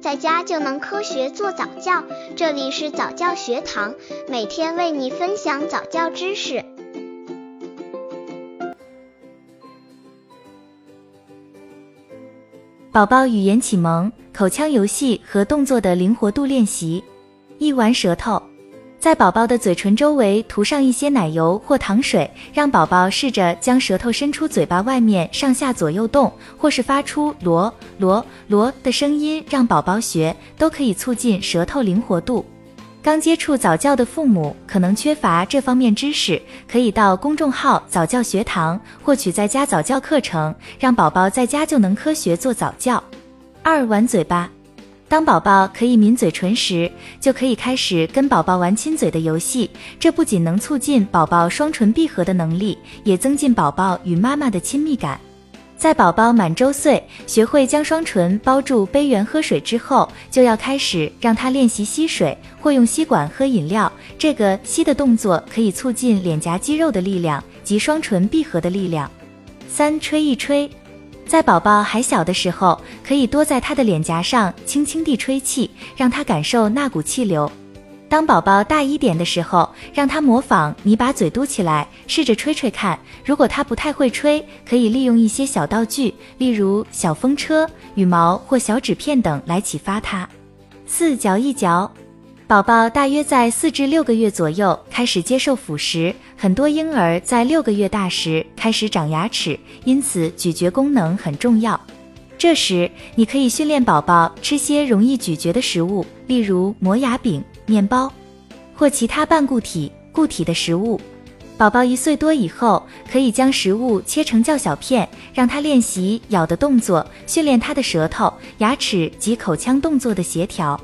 在家就能科学做早教。这里是早教学堂，每天为你分享早教知识。宝宝语言启蒙、口腔游戏和动作的灵活度练习。一玩舌头。在宝宝的嘴唇周围涂上一些奶油或糖水，让宝宝试着将舌头伸出嘴巴外面，上下左右动，或是发出罗罗罗的声音，让宝宝学，都可以促进舌头灵活度。刚接触早教的父母可能缺乏这方面知识，可以到公众号早教学堂获取在家早教课程，让宝宝在家就能科学做早教。二玩嘴巴。当宝宝可以抿嘴唇时，就可以开始跟宝宝玩亲嘴的游戏。这不仅能促进宝宝双唇闭合的能力，也增进宝宝与妈妈的亲密感。在宝宝满周岁，学会将双唇包住杯缘喝水之后，就要开始让他练习吸水或用吸管喝饮料。这个吸的动作可以促进脸颊肌肉的力量及双唇闭合的力量。三吹一吹。在宝宝还小的时候，可以多在他的脸颊上轻轻地吹气，让他感受那股气流。当宝宝大一点的时候，让他模仿你把嘴嘟起来，试着吹吹看。如果他不太会吹，可以利用一些小道具，例如小风车、羽毛或小纸片等来启发他。四嚼一嚼。宝宝大约在四至六个月左右开始接受辅食，很多婴儿在六个月大时开始长牙齿，因此咀嚼功能很重要。这时你可以训练宝宝吃些容易咀嚼的食物，例如磨牙饼、面包或其他半固体、固体的食物。宝宝一岁多以后，可以将食物切成较小片，让他练习咬的动作，训练他的舌头、牙齿及口腔动作的协调。